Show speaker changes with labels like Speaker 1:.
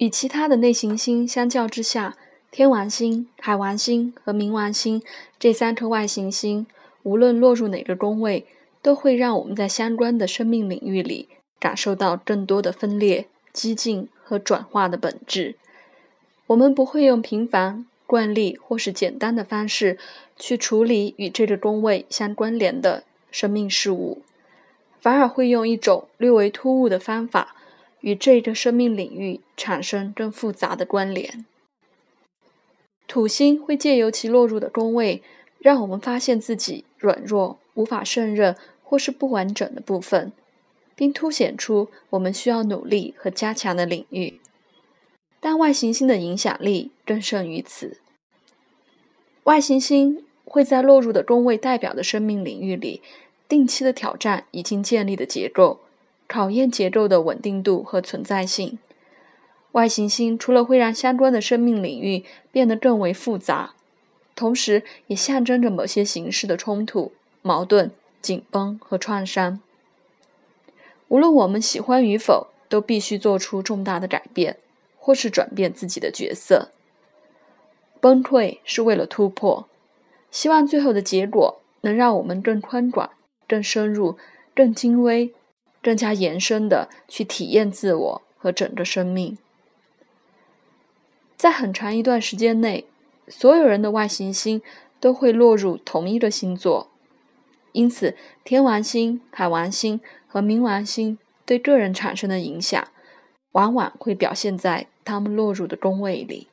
Speaker 1: 与其他的类行星相较之下，天王星、海王星和冥王星这三颗外行星，无论落入哪个宫位，都会让我们在相关的生命领域里感受到更多的分裂、激进和转化的本质。我们不会用平凡、惯例或是简单的方式去处理与这个宫位相关联的生命事物，反而会用一种略为突兀的方法。与这个生命领域产生更复杂的关联。土星会借由其落入的宫位，让我们发现自己软弱、无法胜任或是不完整的部分，并凸显出我们需要努力和加强的领域。但外行星的影响力更胜于此。外行星会在落入的宫位代表的生命领域里，定期的挑战已经建立的结构。考验结构的稳定度和存在性。外行星除了会让相关的生命领域变得更为复杂，同时也象征着某些形式的冲突、矛盾、紧绷和创伤。无论我们喜欢与否，都必须做出重大的改变，或是转变自己的角色。崩溃是为了突破，希望最后的结果能让我们更宽广、更深入、更精微。更加延伸的去体验自我和整个生命，在很长一段时间内，所有人的外行星都会落入同一个星座，因此天王星、海王星和冥王星对个人产生的影响，往往会表现在他们落入的宫位里。